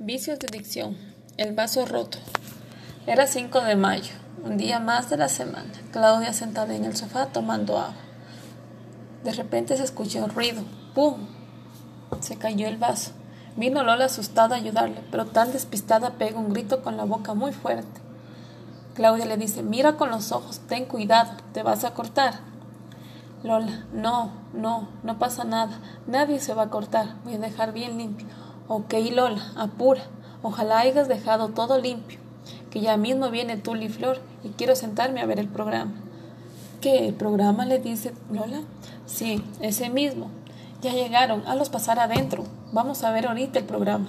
Vicios de dicción. El vaso roto. Era 5 de mayo, un día más de la semana. Claudia sentada en el sofá tomando agua. De repente se escuchó un ruido. ¡Pum! Se cayó el vaso. Vino Lola asustada a ayudarle, pero tan despistada pega un grito con la boca muy fuerte. Claudia le dice, mira con los ojos, ten cuidado, te vas a cortar. Lola, no, no, no pasa nada, nadie se va a cortar, voy a dejar bien limpio. Ok, Lola, apura. Ojalá hayas dejado todo limpio, que ya mismo viene Tuli Flor y quiero sentarme a ver el programa. ¿Qué? ¿El programa? le dice Lola. Sí, ese mismo. Ya llegaron, hazlos pasar adentro. Vamos a ver ahorita el programa.